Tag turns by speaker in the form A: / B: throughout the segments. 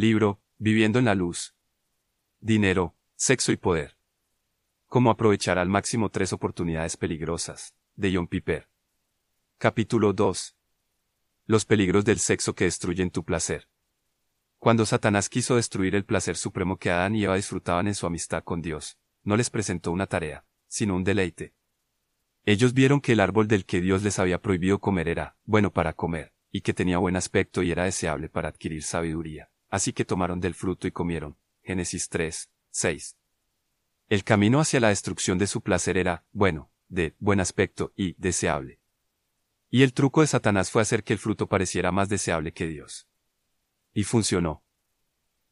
A: Libro, Viviendo en la Luz. Dinero, Sexo y Poder. Cómo aprovechar al máximo tres oportunidades peligrosas, de John Piper. Capítulo 2. Los peligros del sexo que destruyen tu placer. Cuando Satanás quiso destruir el placer supremo que Adán y Eva disfrutaban en su amistad con Dios, no les presentó una tarea, sino un deleite. Ellos vieron que el árbol del que Dios les había prohibido comer era bueno para comer, y que tenía buen aspecto y era deseable para adquirir sabiduría. Así que tomaron del fruto y comieron. Génesis 3, 6. El camino hacia la destrucción de su placer era, bueno, de buen aspecto y deseable. Y el truco de Satanás fue hacer que el fruto pareciera más deseable que Dios. Y funcionó.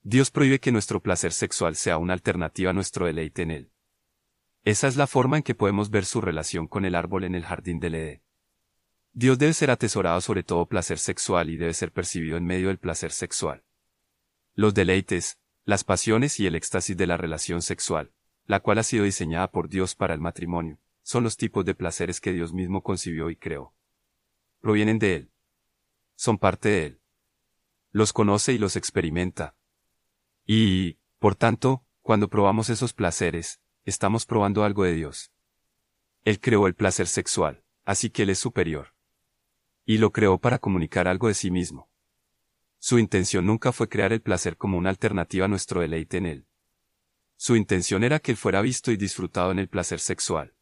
A: Dios prohíbe que nuestro placer sexual sea una alternativa a nuestro deleite en él. Esa es la forma en que podemos ver su relación con el árbol en el jardín del Edén. Dios debe ser atesorado sobre todo placer sexual y debe ser percibido en medio del placer sexual. Los deleites, las pasiones y el éxtasis de la relación sexual, la cual ha sido diseñada por Dios para el matrimonio, son los tipos de placeres que Dios mismo concibió y creó. Provienen de Él. Son parte de Él. Los conoce y los experimenta. Y, por tanto, cuando probamos esos placeres, estamos probando algo de Dios. Él creó el placer sexual, así que Él es superior. Y lo creó para comunicar algo de sí mismo. Su intención nunca fue crear el placer como una alternativa a nuestro deleite en Él. Su intención era que Él fuera visto y disfrutado en el placer sexual.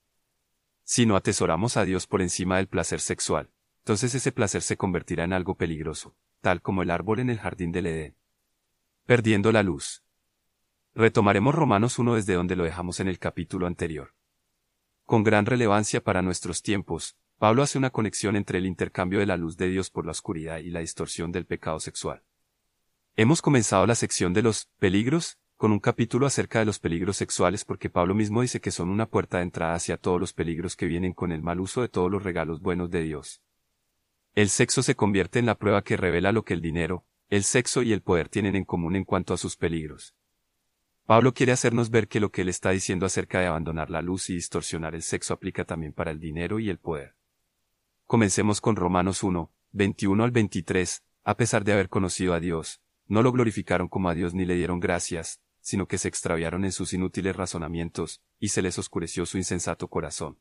A: Si no atesoramos a Dios por encima del placer sexual, entonces ese placer se convertirá en algo peligroso, tal como el árbol en el jardín del Edén. Perdiendo la luz. Retomaremos Romanos 1 desde donde lo dejamos en el capítulo anterior. Con gran relevancia para nuestros tiempos, Pablo hace una conexión entre el intercambio de la luz de Dios por la oscuridad y la distorsión del pecado sexual. Hemos comenzado la sección de los peligros con un capítulo acerca de los peligros sexuales porque Pablo mismo dice que son una puerta de entrada hacia todos los peligros que vienen con el mal uso de todos los regalos buenos de Dios. El sexo se convierte en la prueba que revela lo que el dinero, el sexo y el poder tienen en común en cuanto a sus peligros. Pablo quiere hacernos ver que lo que él está diciendo acerca de abandonar la luz y distorsionar el sexo aplica también para el dinero y el poder. Comencemos con Romanos 1, 21 al 23, a pesar de haber conocido a Dios, no lo glorificaron como a Dios ni le dieron gracias, sino que se extraviaron en sus inútiles razonamientos, y se les oscureció su insensato corazón.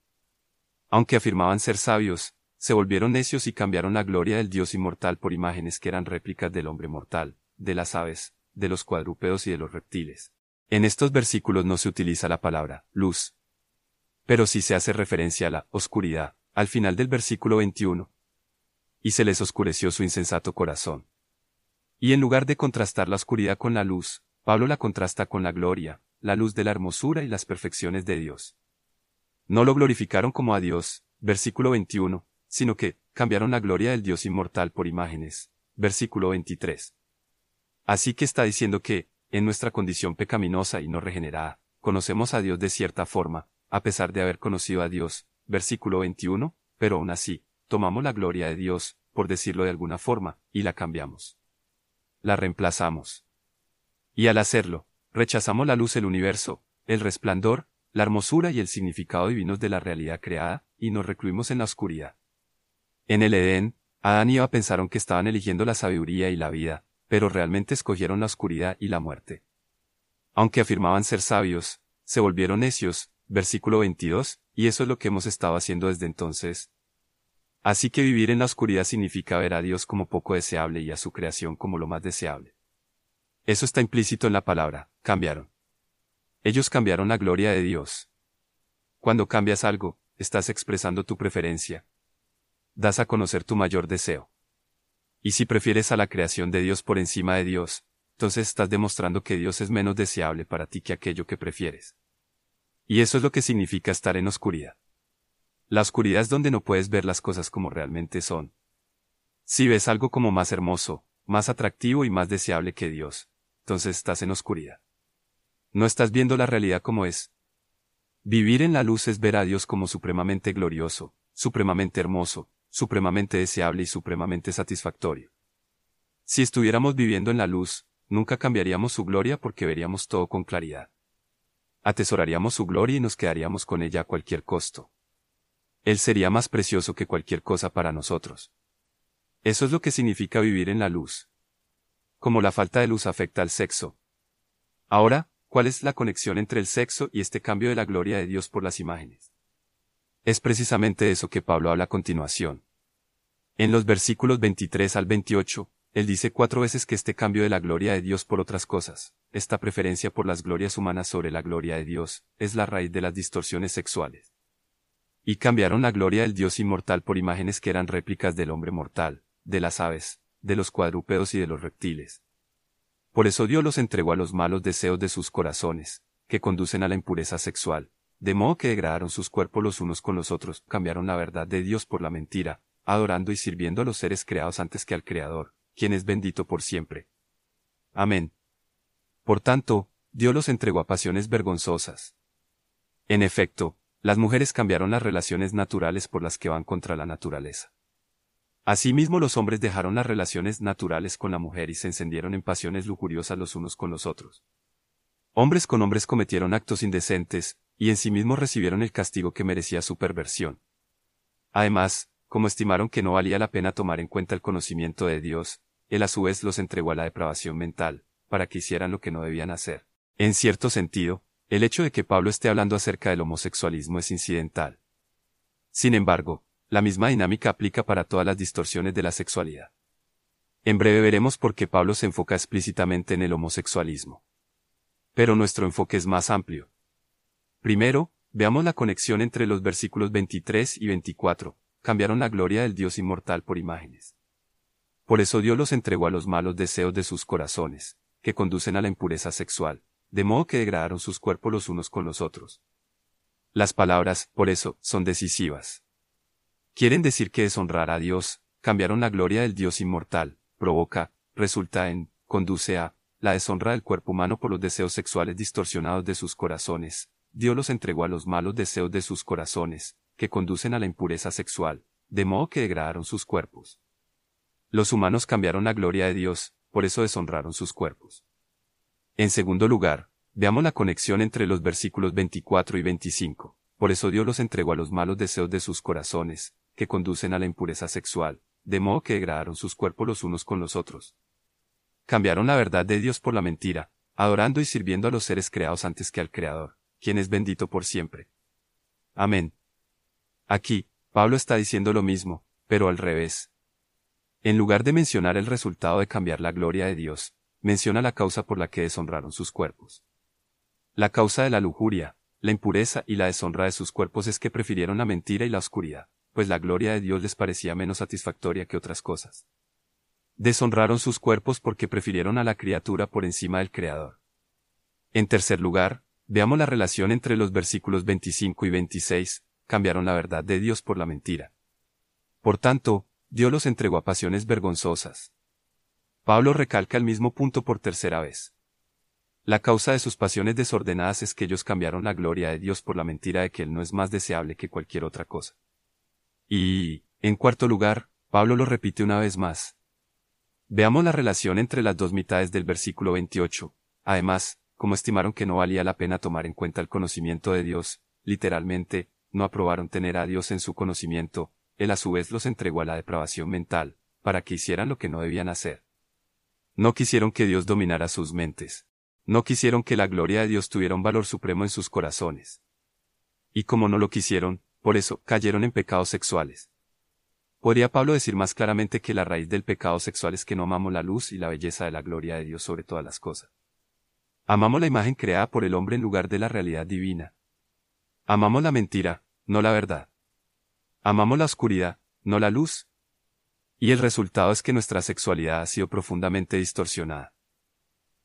A: Aunque afirmaban ser sabios, se volvieron necios y cambiaron la gloria del Dios inmortal por imágenes que eran réplicas del hombre mortal, de las aves, de los cuadrúpedos y de los reptiles. En estos versículos no se utiliza la palabra luz. Pero sí se hace referencia a la oscuridad, al final del versículo 21. Y se les oscureció su insensato corazón. Y en lugar de contrastar la oscuridad con la luz, Pablo la contrasta con la gloria, la luz de la hermosura y las perfecciones de Dios. No lo glorificaron como a Dios, versículo 21, sino que cambiaron la gloria del Dios inmortal por imágenes, versículo 23. Así que está diciendo que, en nuestra condición pecaminosa y no regenerada, conocemos a Dios de cierta forma, a pesar de haber conocido a Dios, versículo 21, pero aún así, tomamos la gloria de Dios, por decirlo de alguna forma, y la cambiamos. La reemplazamos. Y al hacerlo, rechazamos la luz del universo, el resplandor, la hermosura y el significado divinos de la realidad creada, y nos recluimos en la oscuridad. En el Edén, Adán y Eva pensaron que estaban eligiendo la sabiduría y la vida, pero realmente escogieron la oscuridad y la muerte. Aunque afirmaban ser sabios, se volvieron necios, versículo 22, y eso es lo que hemos estado haciendo desde entonces. Así que vivir en la oscuridad significa ver a Dios como poco deseable y a su creación como lo más deseable. Eso está implícito en la palabra, cambiaron. Ellos cambiaron la gloria de Dios. Cuando cambias algo, estás expresando tu preferencia. Das a conocer tu mayor deseo. Y si prefieres a la creación de Dios por encima de Dios, entonces estás demostrando que Dios es menos deseable para ti que aquello que prefieres. Y eso es lo que significa estar en oscuridad. La oscuridad es donde no puedes ver las cosas como realmente son. Si ves algo como más hermoso, más atractivo y más deseable que Dios, entonces estás en oscuridad. No estás viendo la realidad como es. Vivir en la luz es ver a Dios como supremamente glorioso, supremamente hermoso, supremamente deseable y supremamente satisfactorio. Si estuviéramos viviendo en la luz, nunca cambiaríamos su gloria porque veríamos todo con claridad. Atesoraríamos su gloria y nos quedaríamos con ella a cualquier costo. Él sería más precioso que cualquier cosa para nosotros. Eso es lo que significa vivir en la luz. como la falta de luz afecta al sexo. Ahora, ¿cuál es la conexión entre el sexo y este cambio de la gloria de Dios por las imágenes? Es precisamente eso que Pablo habla a continuación. En los versículos 23 al 28, él dice cuatro veces que este cambio de la gloria de Dios por otras cosas, esta preferencia por las glorias humanas sobre la gloria de Dios, es la raíz de las distorsiones sexuales. Y cambiaron la gloria del Dios inmortal por imágenes que eran réplicas del hombre mortal, de las aves, de los cuadrúpedos y de los reptiles. Por eso Dios los entregó a los malos deseos de sus corazones, que conducen a la impureza sexual, de modo que degradaron sus cuerpos los unos con los otros, cambiaron la verdad de Dios por la mentira, adorando y sirviendo a los seres creados antes que al Creador, quien es bendito por siempre. Amén. Por tanto, Dios los entregó a pasiones vergonzosas. En efecto, las mujeres cambiaron las relaciones naturales por las que van contra la naturaleza. Asimismo los hombres dejaron las relaciones naturales con la mujer y se encendieron en pasiones lujuriosas los unos con los otros. Hombres con hombres cometieron actos indecentes, y en sí mismos recibieron el castigo que merecía su perversión. Además, como estimaron que no valía la pena tomar en cuenta el conocimiento de Dios, él a su vez los entregó a la depravación mental, para que hicieran lo que no debían hacer. En cierto sentido, el hecho de que Pablo esté hablando acerca del homosexualismo es incidental. Sin embargo, la misma dinámica aplica para todas las distorsiones de la sexualidad. En breve veremos por qué Pablo se enfoca explícitamente en el homosexualismo. Pero nuestro enfoque es más amplio. Primero, veamos la conexión entre los versículos 23 y 24. Cambiaron la gloria del Dios inmortal por imágenes. Por eso Dios los entregó a los malos deseos de sus corazones, que conducen a la impureza sexual, de modo que degradaron sus cuerpos los unos con los otros. Las palabras, por eso, son decisivas. Quieren decir que deshonrar a Dios, cambiaron la gloria del Dios inmortal, provoca, resulta en, conduce a, la deshonra del cuerpo humano por los deseos sexuales distorsionados de sus corazones. Dios los entregó a los malos deseos de sus corazones, que conducen a la impureza sexual, de modo que degradaron sus cuerpos. Los humanos cambiaron la gloria de Dios, por eso deshonraron sus cuerpos. En segundo lugar, veamos la conexión entre los versículos 24 y 25. Por eso Dios los entregó a los malos deseos de sus corazones, que conducen a la impureza sexual, de modo que degradaron sus cuerpos los unos con los otros. Cambiaron la verdad de Dios por la mentira, adorando y sirviendo a los seres creados antes que al Creador, quien es bendito por siempre. Amén. Aquí, Pablo está diciendo lo mismo, pero al revés. En lugar de mencionar el resultado de cambiar la gloria de Dios, menciona la causa por la que deshonraron sus cuerpos. La causa de la lujuria, la impureza y la deshonra de sus cuerpos es que prefirieron la mentira y la oscuridad pues la gloria de Dios les parecía menos satisfactoria que otras cosas. Deshonraron sus cuerpos porque prefirieron a la criatura por encima del Creador. En tercer lugar, veamos la relación entre los versículos 25 y 26, cambiaron la verdad de Dios por la mentira. Por tanto, Dios los entregó a pasiones vergonzosas. Pablo recalca el mismo punto por tercera vez. La causa de sus pasiones desordenadas es que ellos cambiaron la gloria de Dios por la mentira de que Él no es más deseable que cualquier otra cosa. Y, en cuarto lugar, Pablo lo repite una vez más. Veamos la relación entre las dos mitades del versículo 28. Además, como estimaron que no valía la pena tomar en cuenta el conocimiento de Dios, literalmente, no aprobaron tener a Dios en su conocimiento, él a su vez los entregó a la depravación mental, para que hicieran lo que no debían hacer. No quisieron que Dios dominara sus mentes. No quisieron que la gloria de Dios tuviera un valor supremo en sus corazones. Y como no lo quisieron, por eso, cayeron en pecados sexuales. Podría Pablo decir más claramente que la raíz del pecado sexual es que no amamos la luz y la belleza de la gloria de Dios sobre todas las cosas. Amamos la imagen creada por el hombre en lugar de la realidad divina. Amamos la mentira, no la verdad. Amamos la oscuridad, no la luz. Y el resultado es que nuestra sexualidad ha sido profundamente distorsionada.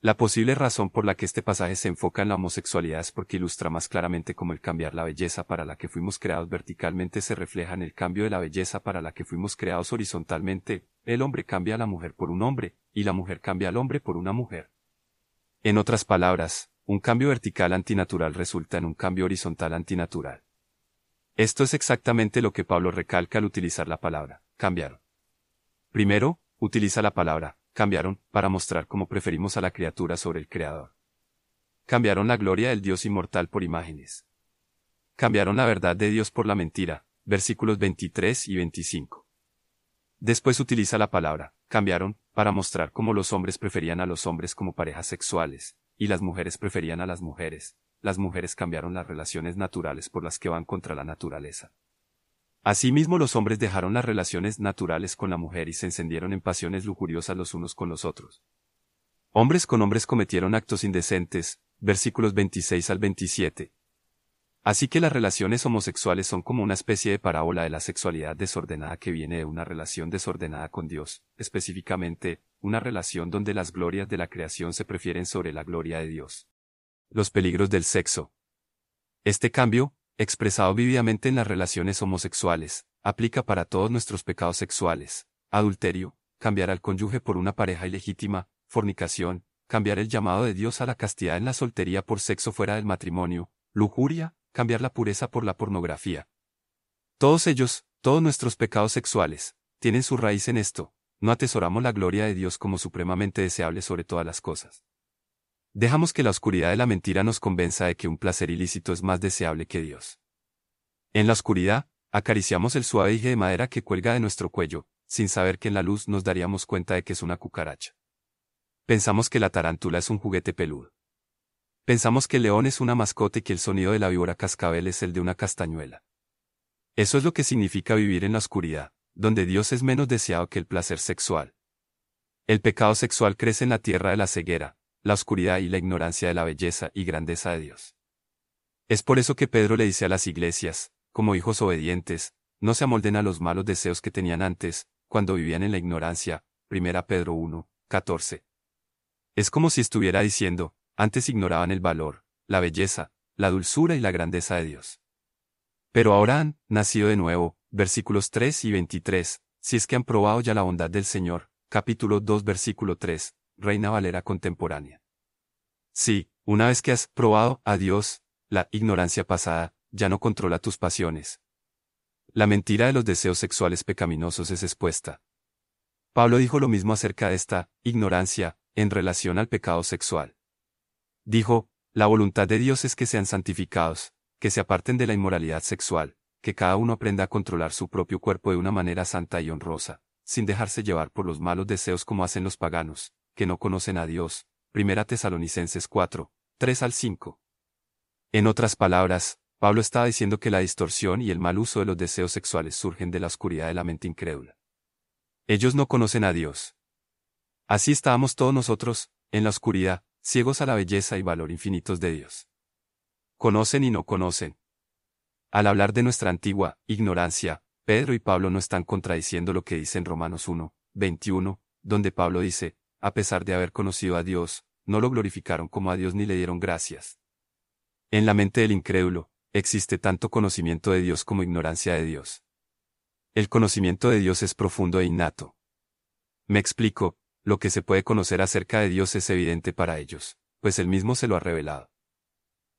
A: La posible razón por la que este pasaje se enfoca en la homosexualidad es porque ilustra más claramente cómo el cambiar la belleza para la que fuimos creados verticalmente se refleja en el cambio de la belleza para la que fuimos creados horizontalmente. El hombre cambia a la mujer por un hombre, y la mujer cambia al hombre por una mujer. En otras palabras, un cambio vertical antinatural resulta en un cambio horizontal antinatural. Esto es exactamente lo que Pablo recalca al utilizar la palabra, cambiaron. Primero, utiliza la palabra, cambiaron, para mostrar cómo preferimos a la criatura sobre el Creador. Cambiaron la gloria del Dios inmortal por imágenes. Cambiaron la verdad de Dios por la mentira, versículos 23 y 25. Después utiliza la palabra, cambiaron, para mostrar cómo los hombres preferían a los hombres como parejas sexuales, y las mujeres preferían a las mujeres, las mujeres cambiaron las relaciones naturales por las que van contra la naturaleza. Asimismo los hombres dejaron las relaciones naturales con la mujer y se encendieron en pasiones lujuriosas los unos con los otros. Hombres con hombres cometieron actos indecentes, versículos 26 al 27. Así que las relaciones homosexuales son como una especie de parábola de la sexualidad desordenada que viene de una relación desordenada con Dios, específicamente, una relación donde las glorias de la creación se prefieren sobre la gloria de Dios. Los peligros del sexo. Este cambio, expresado vividamente en las relaciones homosexuales, aplica para todos nuestros pecados sexuales, adulterio, cambiar al cónyuge por una pareja ilegítima, fornicación, cambiar el llamado de Dios a la castidad en la soltería por sexo fuera del matrimonio, lujuria, cambiar la pureza por la pornografía. Todos ellos, todos nuestros pecados sexuales, tienen su raíz en esto, no atesoramos la gloria de Dios como supremamente deseable sobre todas las cosas. Dejamos que la oscuridad de la mentira nos convenza de que un placer ilícito es más deseable que Dios. En la oscuridad, acariciamos el suave dije de madera que cuelga de nuestro cuello, sin saber que en la luz nos daríamos cuenta de que es una cucaracha. Pensamos que la tarántula es un juguete peludo. Pensamos que el león es una mascota y que el sonido de la víbora cascabel es el de una castañuela. Eso es lo que significa vivir en la oscuridad, donde Dios es menos deseado que el placer sexual. El pecado sexual crece en la tierra de la ceguera, la oscuridad y la ignorancia de la belleza y grandeza de Dios. Es por eso que Pedro le dice a las iglesias, como hijos obedientes, no se amolden a los malos deseos que tenían antes, cuando vivían en la ignorancia. 1 Pedro 1, 14. Es como si estuviera diciendo, antes ignoraban el valor, la belleza, la dulzura y la grandeza de Dios. Pero ahora han nacido de nuevo, versículos 3 y 23, si es que han probado ya la bondad del Señor, capítulo 2 versículo 3, Reina Valera contemporánea. Sí, una vez que has probado a Dios, la ignorancia pasada, ya no controla tus pasiones. La mentira de los deseos sexuales pecaminosos es expuesta. Pablo dijo lo mismo acerca de esta ignorancia en relación al pecado sexual. Dijo, la voluntad de Dios es que sean santificados, que se aparten de la inmoralidad sexual, que cada uno aprenda a controlar su propio cuerpo de una manera santa y honrosa, sin dejarse llevar por los malos deseos como hacen los paganos, que no conocen a Dios. Primera Tesalonicenses 4, 3 al 5. En otras palabras, Pablo estaba diciendo que la distorsión y el mal uso de los deseos sexuales surgen de la oscuridad de la mente incrédula. Ellos no conocen a Dios. Así estábamos todos nosotros, en la oscuridad, ciegos a la belleza y valor infinitos de Dios. Conocen y no conocen. Al hablar de nuestra antigua ignorancia, Pedro y Pablo no están contradiciendo lo que dice en Romanos 1, 21, donde Pablo dice, a pesar de haber conocido a Dios, no lo glorificaron como a Dios ni le dieron gracias. En la mente del incrédulo, existe tanto conocimiento de Dios como ignorancia de Dios. El conocimiento de Dios es profundo e innato. Me explico, lo que se puede conocer acerca de Dios es evidente para ellos, pues Él mismo se lo ha revelado.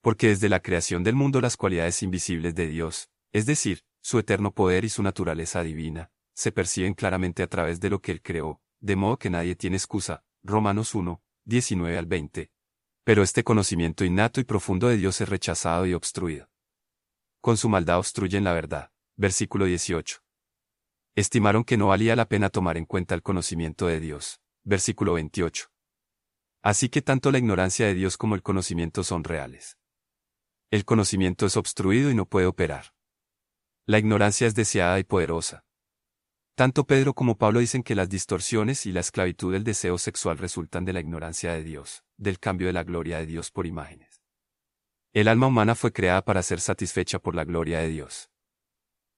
A: Porque desde la creación del mundo las cualidades invisibles de Dios, es decir, su eterno poder y su naturaleza divina, se perciben claramente a través de lo que Él creó, de modo que nadie tiene excusa. Romanos 1, 19 al 20. Pero este conocimiento innato y profundo de Dios es rechazado y obstruido. Con su maldad obstruyen la verdad. Versículo 18. Estimaron que no valía la pena tomar en cuenta el conocimiento de Dios, Versículo 28. Así que tanto la ignorancia de Dios como el conocimiento son reales. El conocimiento es obstruido y no puede operar. La ignorancia es deseada y poderosa. Tanto Pedro como Pablo dicen que las distorsiones y la esclavitud del deseo sexual resultan de la ignorancia de Dios, del cambio de la gloria de Dios por imágenes. El alma humana fue creada para ser satisfecha por la gloria de Dios.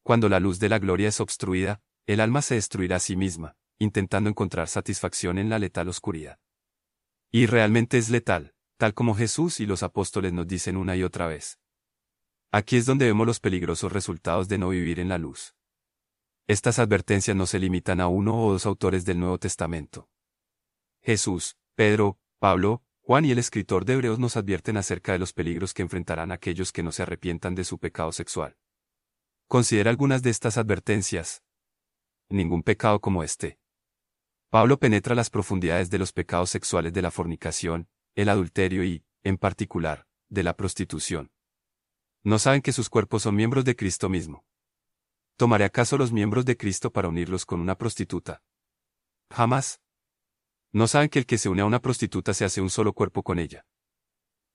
A: Cuando la luz de la gloria es obstruida, el alma se destruirá a sí misma, intentando encontrar satisfacción en la letal oscuridad. Y realmente es letal, tal como Jesús y los apóstoles nos dicen una y otra vez. Aquí es donde vemos los peligrosos resultados de no vivir en la luz. Estas advertencias no se limitan a uno o dos autores del Nuevo Testamento. Jesús, Pedro, Pablo, Juan y el escritor de Hebreos nos advierten acerca de los peligros que enfrentarán aquellos que no se arrepientan de su pecado sexual. Considera algunas de estas advertencias. Ningún pecado como este. Pablo penetra las profundidades de los pecados sexuales de la fornicación, el adulterio y, en particular, de la prostitución. No saben que sus cuerpos son miembros de Cristo mismo. ¿Tomaré acaso los miembros de Cristo para unirlos con una prostituta? Jamás. ¿No saben que el que se une a una prostituta se hace un solo cuerpo con ella?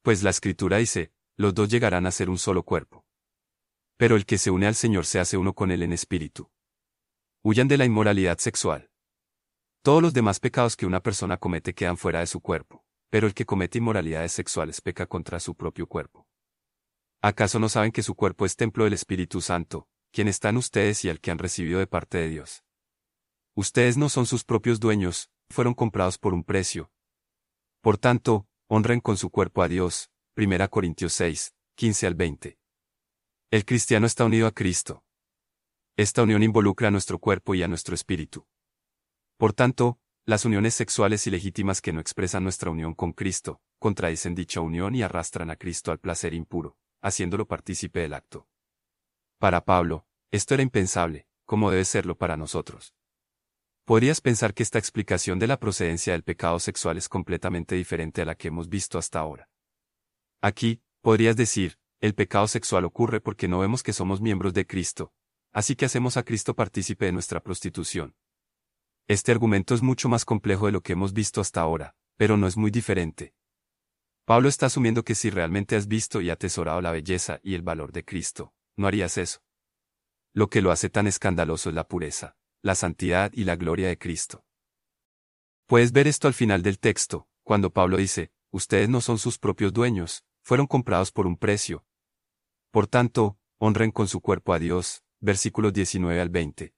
A: Pues la escritura dice, los dos llegarán a ser un solo cuerpo. Pero el que se une al Señor se hace uno con él en espíritu. Huyan de la inmoralidad sexual. Todos los demás pecados que una persona comete quedan fuera de su cuerpo, pero el que comete inmoralidades sexuales peca contra su propio cuerpo. ¿Acaso no saben que su cuerpo es templo del Espíritu Santo, quien está en ustedes y al que han recibido de parte de Dios? Ustedes no son sus propios dueños, fueron comprados por un precio. Por tanto, honren con su cuerpo a Dios. 1 Corintios 6, 15 al 20. El cristiano está unido a Cristo. Esta unión involucra a nuestro cuerpo y a nuestro espíritu. Por tanto, las uniones sexuales ilegítimas que no expresan nuestra unión con Cristo, contradicen dicha unión y arrastran a Cristo al placer impuro, haciéndolo partícipe del acto. Para Pablo, esto era impensable, como debe serlo para nosotros. Podrías pensar que esta explicación de la procedencia del pecado sexual es completamente diferente a la que hemos visto hasta ahora. Aquí, podrías decir, el pecado sexual ocurre porque no vemos que somos miembros de Cristo, así que hacemos a Cristo partícipe de nuestra prostitución. Este argumento es mucho más complejo de lo que hemos visto hasta ahora, pero no es muy diferente. Pablo está asumiendo que si realmente has visto y atesorado la belleza y el valor de Cristo, no harías eso. Lo que lo hace tan escandaloso es la pureza la santidad y la gloria de Cristo. Puedes ver esto al final del texto, cuando Pablo dice, ustedes no son sus propios dueños, fueron comprados por un precio. Por tanto, honren con su cuerpo a Dios, versículos 19 al 20.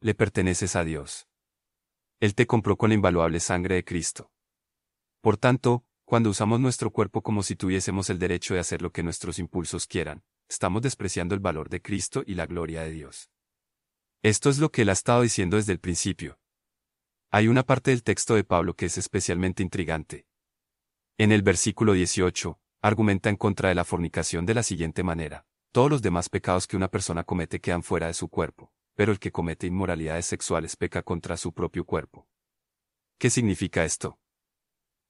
A: Le perteneces a Dios. Él te compró con la invaluable sangre de Cristo. Por tanto, cuando usamos nuestro cuerpo como si tuviésemos el derecho de hacer lo que nuestros impulsos quieran, estamos despreciando el valor de Cristo y la gloria de Dios. Esto es lo que él ha estado diciendo desde el principio. Hay una parte del texto de Pablo que es especialmente intrigante. En el versículo 18, argumenta en contra de la fornicación de la siguiente manera. Todos los demás pecados que una persona comete quedan fuera de su cuerpo, pero el que comete inmoralidades sexuales peca contra su propio cuerpo. ¿Qué significa esto?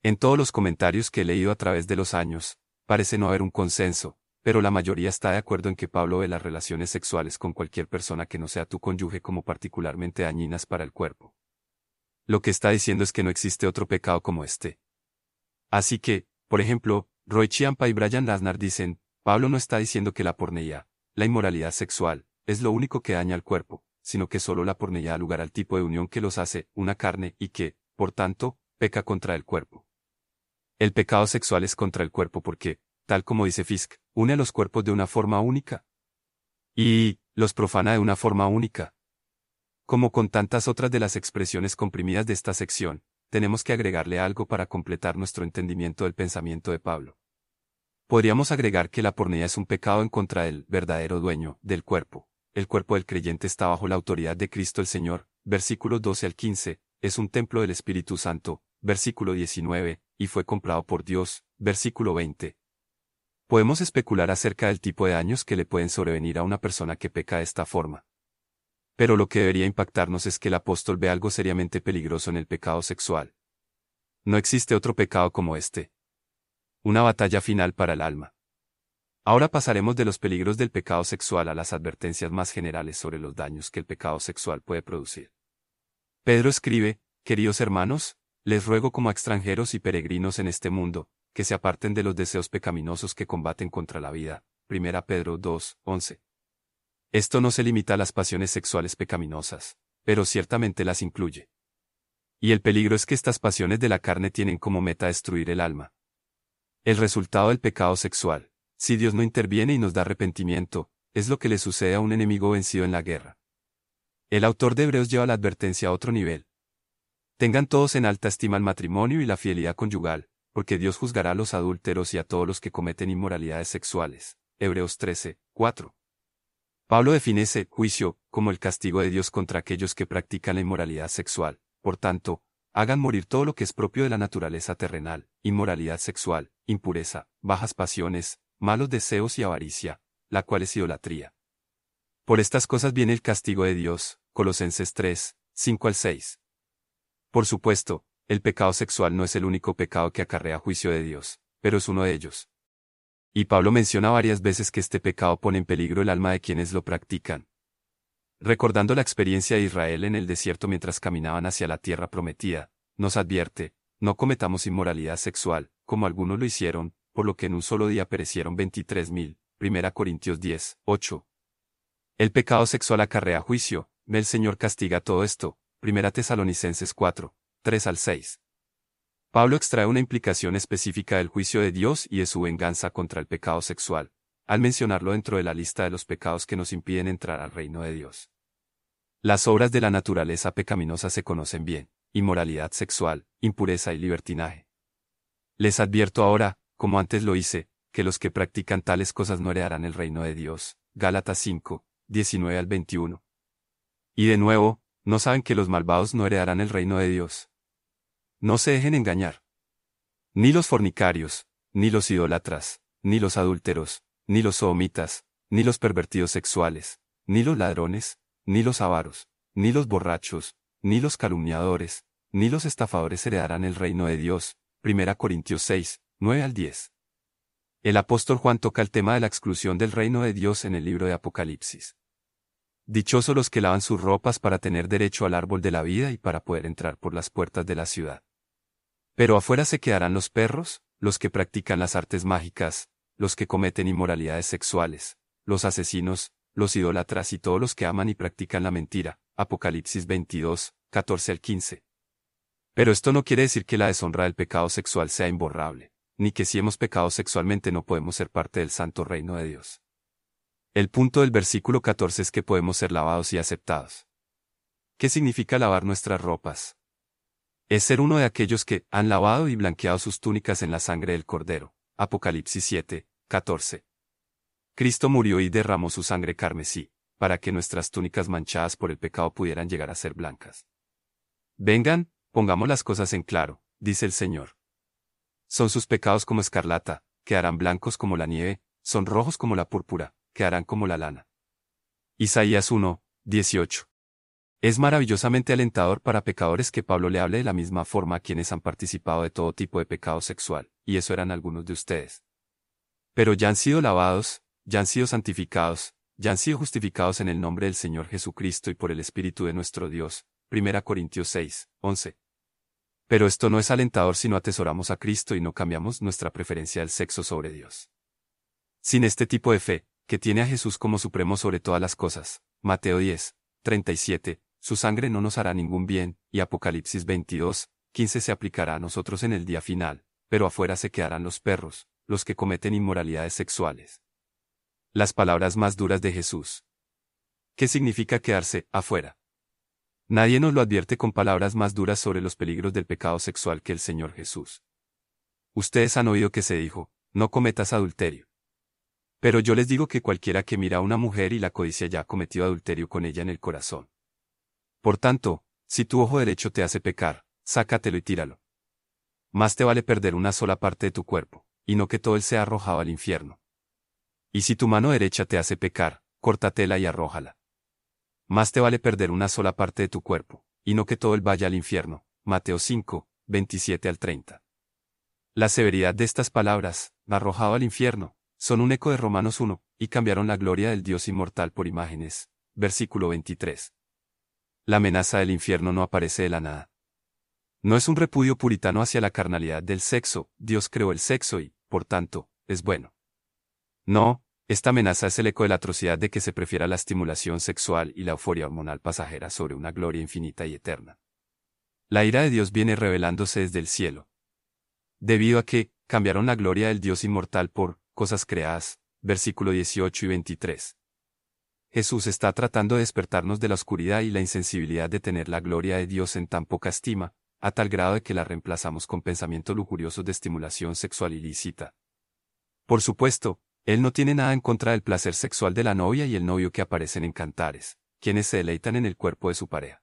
A: En todos los comentarios que he leído a través de los años, parece no haber un consenso, pero la mayoría está de acuerdo en que Pablo ve las relaciones sexuales con cualquier persona que no sea tu cónyuge como particularmente dañinas para el cuerpo. Lo que está diciendo es que no existe otro pecado como este. Así que, por ejemplo, Roy Chiampa y Brian Lasnar dicen, Pablo no está diciendo que la porneía, la inmoralidad sexual, es lo único que daña al cuerpo, sino que solo la porneía da lugar al tipo de unión que los hace una carne y que, por tanto, peca contra el cuerpo. El pecado sexual es contra el cuerpo porque, tal como dice Fisk, une los cuerpos de una forma única. Y, los profana de una forma única. Como con tantas otras de las expresiones comprimidas de esta sección, tenemos que agregarle algo para completar nuestro entendimiento del pensamiento de Pablo. Podríamos agregar que la pornea es un pecado en contra del verdadero dueño del cuerpo. El cuerpo del creyente está bajo la autoridad de Cristo el Señor, versículos 12 al 15, es un templo del Espíritu Santo, versículo 19, y fue comprado por Dios, versículo 20, Podemos especular acerca del tipo de daños que le pueden sobrevenir a una persona que peca de esta forma. Pero lo que debería impactarnos es que el apóstol ve algo seriamente peligroso en el pecado sexual. No existe otro pecado como este. Una batalla final para el alma. Ahora pasaremos de los peligros del pecado sexual a las advertencias más generales sobre los daños que el pecado sexual puede producir. Pedro escribe, Queridos hermanos, les ruego como extranjeros y peregrinos en este mundo, que se aparten de los deseos pecaminosos que combaten contra la vida. 1 Pedro 2, 11. Esto no se limita a las pasiones sexuales pecaminosas, pero ciertamente las incluye. Y el peligro es que estas pasiones de la carne tienen como meta destruir el alma. El resultado del pecado sexual, si Dios no interviene y nos da arrepentimiento, es lo que le sucede a un enemigo vencido en la guerra. El autor de Hebreos lleva la advertencia a otro nivel. Tengan todos en alta estima el matrimonio y la fidelidad conyugal, porque Dios juzgará a los adúlteros y a todos los que cometen inmoralidades sexuales. Hebreos 13, 4. Pablo define ese juicio como el castigo de Dios contra aquellos que practican la inmoralidad sexual. Por tanto, hagan morir todo lo que es propio de la naturaleza terrenal, inmoralidad sexual, impureza, bajas pasiones, malos deseos y avaricia, la cual es idolatría. Por estas cosas viene el castigo de Dios. Colosenses 3, 5 al 6. Por supuesto, el pecado sexual no es el único pecado que acarrea juicio de Dios, pero es uno de ellos. Y Pablo menciona varias veces que este pecado pone en peligro el alma de quienes lo practican. Recordando la experiencia de Israel en el desierto mientras caminaban hacia la tierra prometida, nos advierte, no cometamos inmoralidad sexual, como algunos lo hicieron, por lo que en un solo día perecieron 23.000. 1 Corintios 10, 8. El pecado sexual acarrea juicio, el Señor castiga todo esto. 1 Tesalonicenses 4, 3 al 6. Pablo extrae una implicación específica del juicio de Dios y de su venganza contra el pecado sexual, al mencionarlo dentro de la lista de los pecados que nos impiden entrar al reino de Dios. Las obras de la naturaleza pecaminosa se conocen bien, inmoralidad sexual, impureza y libertinaje. Les advierto ahora, como antes lo hice, que los que practican tales cosas no heredarán el reino de Dios. Gálatas 5, 19 al 21. Y de nuevo, ¿no saben que los malvados no heredarán el reino de Dios? No se dejen engañar. Ni los fornicarios, ni los idólatras, ni los adúlteros, ni los sodomitas, ni los pervertidos sexuales, ni los ladrones, ni los avaros, ni los borrachos, ni los calumniadores, ni los estafadores heredarán el reino de Dios. 1 Corintios 6, 9 al 10. El apóstol Juan toca el tema de la exclusión del reino de Dios en el libro de Apocalipsis. Dichosos los que lavan sus ropas para tener derecho al árbol de la vida y para poder entrar por las puertas de la ciudad. Pero afuera se quedarán los perros, los que practican las artes mágicas, los que cometen inmoralidades sexuales, los asesinos, los idólatras y todos los que aman y practican la mentira. Apocalipsis 22, 14 al 15. Pero esto no quiere decir que la deshonra del pecado sexual sea imborrable ni que si hemos pecado sexualmente no podemos ser parte del santo reino de Dios. El punto del versículo 14 es que podemos ser lavados y aceptados. ¿Qué significa lavar nuestras ropas? Es ser uno de aquellos que han lavado y blanqueado sus túnicas en la sangre del Cordero. Apocalipsis 7, 14. Cristo murió y derramó su sangre carmesí, para que nuestras túnicas manchadas por el pecado pudieran llegar a ser blancas. Vengan, pongamos las cosas en claro, dice el Señor. Son sus pecados como escarlata, que harán blancos como la nieve, son rojos como la púrpura, que harán como la lana. Isaías 1, 18. Es maravillosamente alentador para pecadores que Pablo le hable de la misma forma a quienes han participado de todo tipo de pecado sexual, y eso eran algunos de ustedes. Pero ya han sido lavados, ya han sido santificados, ya han sido justificados en el nombre del Señor Jesucristo y por el Espíritu de nuestro Dios. 1 Corintios 6, 11. Pero esto no es alentador si no atesoramos a Cristo y no cambiamos nuestra preferencia del sexo sobre Dios. Sin este tipo de fe, que tiene a Jesús como supremo sobre todas las cosas, Mateo 10, 37, su sangre no nos hará ningún bien, y Apocalipsis 22, 15 se aplicará a nosotros en el día final, pero afuera se quedarán los perros, los que cometen inmoralidades sexuales. Las palabras más duras de Jesús. ¿Qué significa quedarse afuera? Nadie nos lo advierte con palabras más duras sobre los peligros del pecado sexual que el Señor Jesús. Ustedes han oído que se dijo, no cometas adulterio. Pero yo les digo que cualquiera que mira a una mujer y la codicia ya ha cometido adulterio con ella en el corazón. Por tanto, si tu ojo derecho te hace pecar, sácatelo y tíralo. Más te vale perder una sola parte de tu cuerpo, y no que todo él sea arrojado al infierno. Y si tu mano derecha te hace pecar, córtatela y arrójala. Más te vale perder una sola parte de tu cuerpo, y no que todo el vaya al infierno. Mateo 5, 27 al 30. La severidad de estas palabras, arrojado al infierno, son un eco de Romanos 1, y cambiaron la gloria del Dios inmortal por imágenes. Versículo 23. La amenaza del infierno no aparece de la nada. No es un repudio puritano hacia la carnalidad del sexo, Dios creó el sexo y, por tanto, es bueno. No, esta amenaza es el eco de la atrocidad de que se prefiera la estimulación sexual y la euforia hormonal pasajera sobre una gloria infinita y eterna. La ira de Dios viene revelándose desde el cielo. Debido a que, cambiaron la gloria del Dios inmortal por, cosas creadas, versículo 18 y 23. Jesús está tratando de despertarnos de la oscuridad y la insensibilidad de tener la gloria de Dios en tan poca estima, a tal grado de que la reemplazamos con pensamientos lujuriosos de estimulación sexual ilícita. Por supuesto, él no tiene nada en contra del placer sexual de la novia y el novio que aparecen en cantares, quienes se deleitan en el cuerpo de su pareja.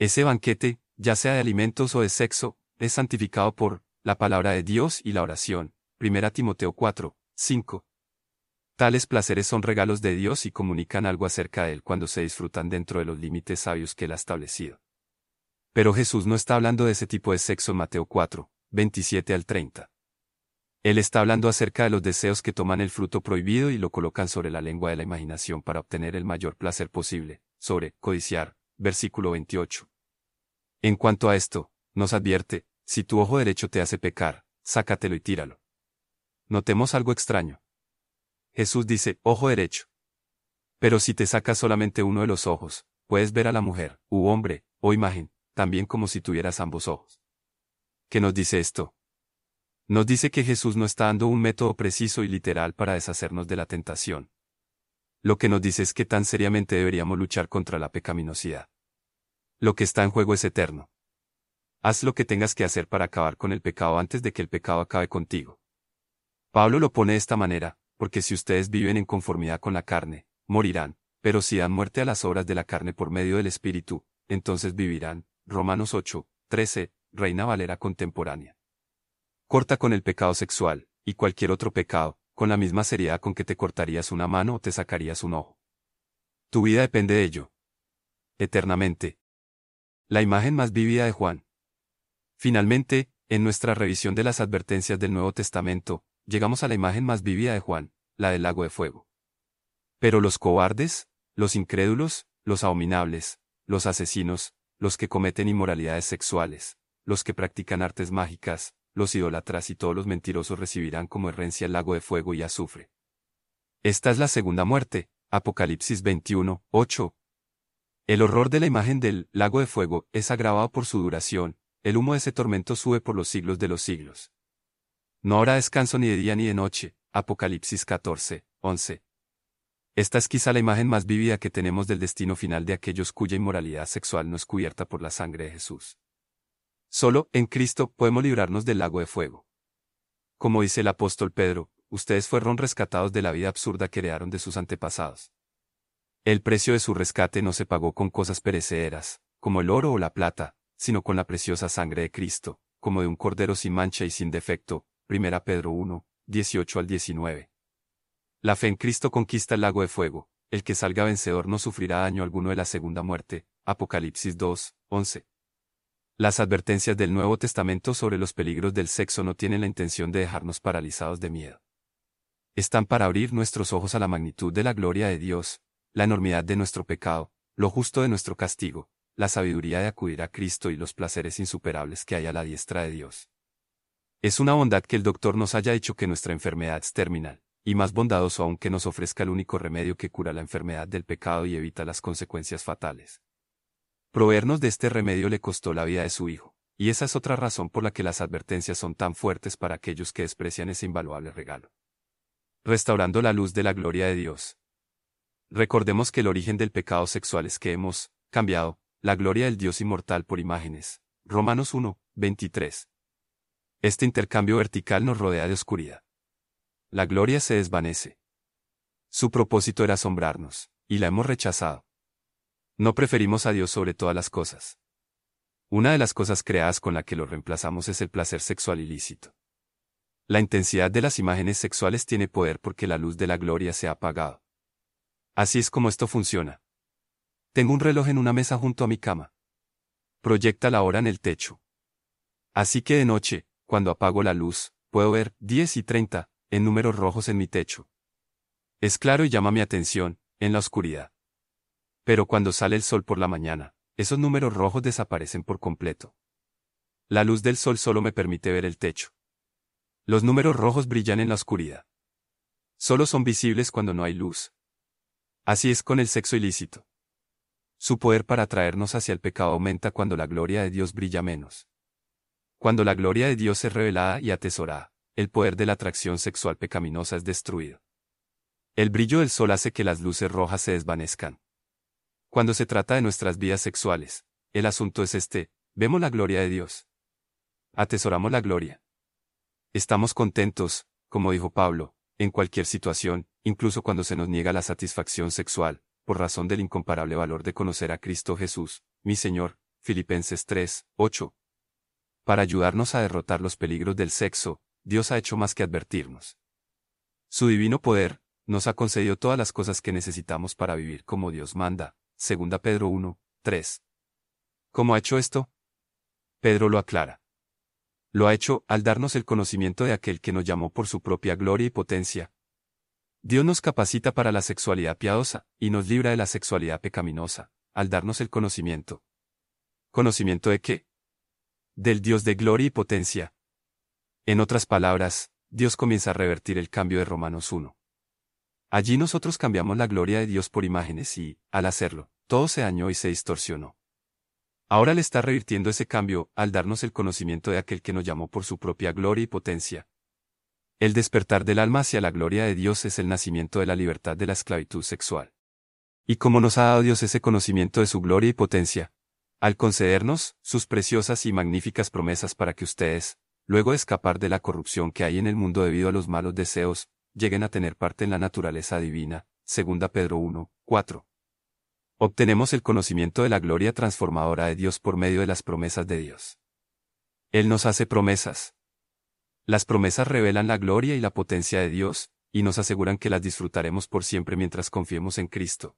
A: Ese banquete, ya sea de alimentos o de sexo, es santificado por la palabra de Dios y la oración. 1 Timoteo 4, 5. Tales placeres son regalos de Dios y comunican algo acerca de Él cuando se disfrutan dentro de los límites sabios que Él ha establecido. Pero Jesús no está hablando de ese tipo de sexo en Mateo 4, 27 al 30. Él está hablando acerca de los deseos que toman el fruto prohibido y lo colocan sobre la lengua de la imaginación para obtener el mayor placer posible, sobre codiciar, versículo 28. En cuanto a esto, nos advierte, si tu ojo derecho te hace pecar, sácatelo y tíralo. Notemos algo extraño. Jesús dice, ojo derecho. Pero si te sacas solamente uno de los ojos, puedes ver a la mujer, u hombre, o imagen, también como si tuvieras ambos ojos. ¿Qué nos dice esto? Nos dice que Jesús no está dando un método preciso y literal para deshacernos de la tentación. Lo que nos dice es que tan seriamente deberíamos luchar contra la pecaminosidad. Lo que está en juego es eterno. Haz lo que tengas que hacer para acabar con el pecado antes de que el pecado acabe contigo. Pablo lo pone de esta manera, porque si ustedes viven en conformidad con la carne, morirán, pero si dan muerte a las obras de la carne por medio del Espíritu, entonces vivirán. Romanos 8, 13, Reina Valera contemporánea. Corta con el pecado sexual, y cualquier otro pecado, con la misma seriedad con que te cortarías una mano o te sacarías un ojo. Tu vida depende de ello. Eternamente. La imagen más vívida de Juan. Finalmente, en nuestra revisión de las advertencias del Nuevo Testamento, llegamos a la imagen más vívida de Juan, la del lago de fuego. Pero los cobardes, los incrédulos, los abominables, los asesinos, los que cometen inmoralidades sexuales, los que practican artes mágicas, los idólatras y todos los mentirosos recibirán como herencia el lago de fuego y azufre. Esta es la segunda muerte, Apocalipsis 21, 8. El horror de la imagen del lago de fuego es agravado por su duración, el humo de ese tormento sube por los siglos de los siglos. No habrá descanso ni de día ni de noche. Apocalipsis 14, 11. Esta es quizá la imagen más vívida que tenemos del destino final de aquellos cuya inmoralidad sexual no es cubierta por la sangre de Jesús. Solo, en Cristo, podemos librarnos del lago de fuego. Como dice el apóstol Pedro, ustedes fueron rescatados de la vida absurda que heredaron de sus antepasados. El precio de su rescate no se pagó con cosas perecederas, como el oro o la plata, sino con la preciosa sangre de Cristo, como de un cordero sin mancha y sin defecto. 1 Pedro 1, 18 al 19. La fe en Cristo conquista el lago de fuego, el que salga vencedor no sufrirá daño alguno de la segunda muerte. Apocalipsis 2, 11. Las advertencias del Nuevo Testamento sobre los peligros del sexo no tienen la intención de dejarnos paralizados de miedo. Están para abrir nuestros ojos a la magnitud de la gloria de Dios, la enormidad de nuestro pecado, lo justo de nuestro castigo, la sabiduría de acudir a Cristo y los placeres insuperables que hay a la diestra de Dios. Es una bondad que el doctor nos haya dicho que nuestra enfermedad es terminal, y más bondadoso aún que nos ofrezca el único remedio que cura la enfermedad del pecado y evita las consecuencias fatales. Proveernos de este remedio le costó la vida de su hijo, y esa es otra razón por la que las advertencias son tan fuertes para aquellos que desprecian ese invaluable regalo. Restaurando la luz de la gloria de Dios. Recordemos que el origen del pecado sexual es que hemos cambiado la gloria del Dios inmortal por imágenes. Romanos 1, 23. Este intercambio vertical nos rodea de oscuridad. La gloria se desvanece. Su propósito era asombrarnos, y la hemos rechazado. No preferimos a Dios sobre todas las cosas. Una de las cosas creadas con la que lo reemplazamos es el placer sexual ilícito. La intensidad de las imágenes sexuales tiene poder porque la luz de la gloria se ha apagado. Así es como esto funciona. Tengo un reloj en una mesa junto a mi cama. Proyecta la hora en el techo. Así que de noche, cuando apago la luz, puedo ver 10 y 30 en números rojos en mi techo. Es claro y llama mi atención, en la oscuridad. Pero cuando sale el sol por la mañana, esos números rojos desaparecen por completo. La luz del sol solo me permite ver el techo. Los números rojos brillan en la oscuridad. Solo son visibles cuando no hay luz. Así es con el sexo ilícito. Su poder para atraernos hacia el pecado aumenta cuando la gloria de Dios brilla menos. Cuando la gloria de Dios es revelada y atesorada, el poder de la atracción sexual pecaminosa es destruido. El brillo del sol hace que las luces rojas se desvanezcan. Cuando se trata de nuestras vidas sexuales, el asunto es este, vemos la gloria de Dios. Atesoramos la gloria. Estamos contentos, como dijo Pablo, en cualquier situación, incluso cuando se nos niega la satisfacción sexual, por razón del incomparable valor de conocer a Cristo Jesús, mi Señor, Filipenses 3, 8. Para ayudarnos a derrotar los peligros del sexo, Dios ha hecho más que advertirnos. Su divino poder, nos ha concedido todas las cosas que necesitamos para vivir como Dios manda. 2 Pedro 1, 3. ¿Cómo ha hecho esto? Pedro lo aclara. Lo ha hecho al darnos el conocimiento de aquel que nos llamó por su propia gloria y potencia, Dios nos capacita para la sexualidad piadosa, y nos libra de la sexualidad pecaminosa, al darnos el conocimiento. ¿Conocimiento de qué? Del Dios de gloria y potencia. En otras palabras, Dios comienza a revertir el cambio de Romanos 1. Allí nosotros cambiamos la gloria de Dios por imágenes y, al hacerlo, todo se dañó y se distorsionó. Ahora le está revirtiendo ese cambio al darnos el conocimiento de aquel que nos llamó por su propia gloria y potencia. El despertar del alma hacia la gloria de Dios es el nacimiento de la libertad de la esclavitud sexual. Y como nos ha dado Dios ese conocimiento de su gloria y potencia, al concedernos sus preciosas y magníficas promesas para que ustedes, luego de escapar de la corrupción que hay en el mundo debido a los malos deseos, lleguen a tener parte en la naturaleza divina. 2 Pedro 1, 4 obtenemos el conocimiento de la gloria transformadora de Dios por medio de las promesas de Dios. Él nos hace promesas. Las promesas revelan la gloria y la potencia de Dios, y nos aseguran que las disfrutaremos por siempre mientras confiemos en Cristo.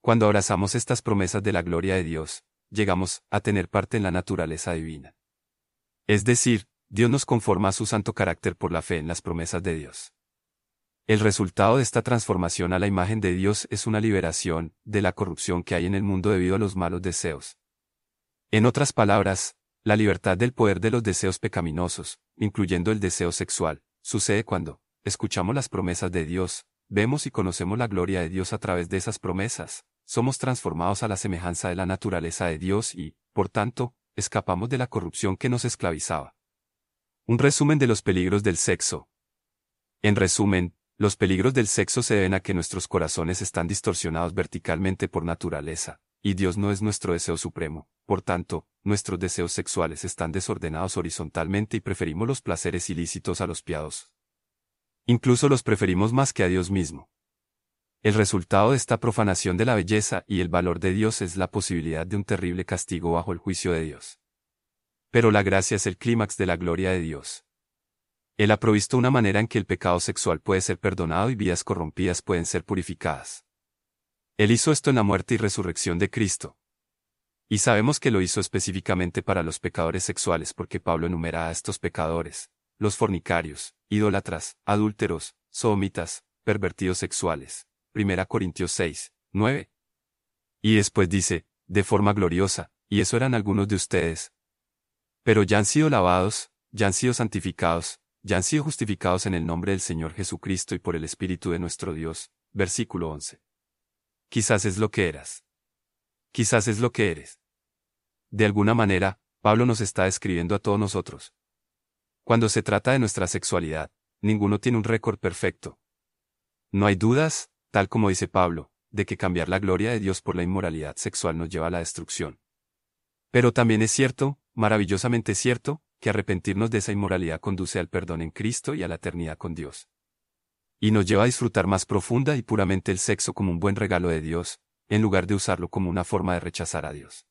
A: Cuando abrazamos estas promesas de la gloria de Dios, llegamos a tener parte en la naturaleza divina. Es decir, Dios nos conforma a su santo carácter por la fe en las promesas de Dios. El resultado de esta transformación a la imagen de Dios es una liberación de la corrupción que hay en el mundo debido a los malos deseos. En otras palabras, la libertad del poder de los deseos pecaminosos, incluyendo el deseo sexual, sucede cuando escuchamos las promesas de Dios, vemos y conocemos la gloria de Dios a través de esas promesas, somos transformados a la semejanza de la naturaleza de Dios y, por tanto, escapamos de la corrupción que nos esclavizaba. Un resumen de los peligros del sexo. En resumen, los peligros del sexo se deben a que nuestros corazones están distorsionados verticalmente por naturaleza, y Dios no es nuestro deseo supremo, por tanto, nuestros deseos sexuales están desordenados horizontalmente y preferimos los placeres ilícitos a los piadosos. Incluso los preferimos más que a Dios mismo. El resultado de esta profanación de la belleza y el valor de Dios es la posibilidad de un terrible castigo bajo el juicio de Dios. Pero la gracia es el clímax de la gloria de Dios. Él ha provisto una manera en que el pecado sexual puede ser perdonado y vidas corrompidas pueden ser purificadas. Él hizo esto en la muerte y resurrección de Cristo. Y sabemos que lo hizo específicamente para los pecadores sexuales porque Pablo enumera a estos pecadores, los fornicarios, idólatras, adúlteros, sodomitas, pervertidos sexuales. 1 Corintios 6, 9. Y después dice, de forma gloriosa, y eso eran algunos de ustedes. Pero ya han sido lavados, ya han sido santificados, ya han sido justificados en el nombre del Señor Jesucristo y por el Espíritu de nuestro Dios. Versículo 11. Quizás es lo que eras. Quizás es lo que eres. De alguna manera, Pablo nos está describiendo a todos nosotros. Cuando se trata de nuestra sexualidad, ninguno tiene un récord perfecto. No hay dudas, tal como dice Pablo, de que cambiar la gloria de Dios por la inmoralidad sexual nos lleva a la destrucción. Pero también es cierto, maravillosamente cierto, que arrepentirnos de esa inmoralidad conduce al perdón en Cristo y a la eternidad con Dios. Y nos lleva a disfrutar más profunda y puramente el sexo como un buen regalo de Dios, en lugar de usarlo como una forma de rechazar a Dios.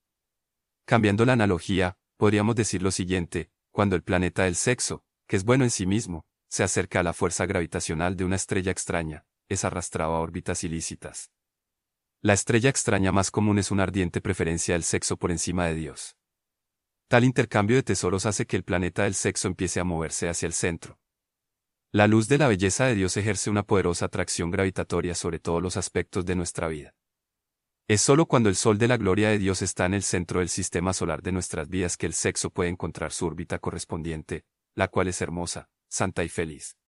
A: Cambiando la analogía, podríamos decir lo siguiente, cuando el planeta del sexo, que es bueno en sí mismo, se acerca a la fuerza gravitacional de una estrella extraña, es arrastrado a órbitas ilícitas. La estrella extraña más común es una ardiente preferencia del sexo por encima de Dios. Tal intercambio de tesoros hace que el planeta del sexo empiece a moverse hacia el centro. La luz de la belleza de Dios ejerce una poderosa atracción gravitatoria sobre todos los aspectos de nuestra vida. Es solo cuando el sol de la gloria de Dios está en el centro del sistema solar de nuestras vidas que el sexo puede encontrar su órbita correspondiente, la cual es hermosa, santa y feliz.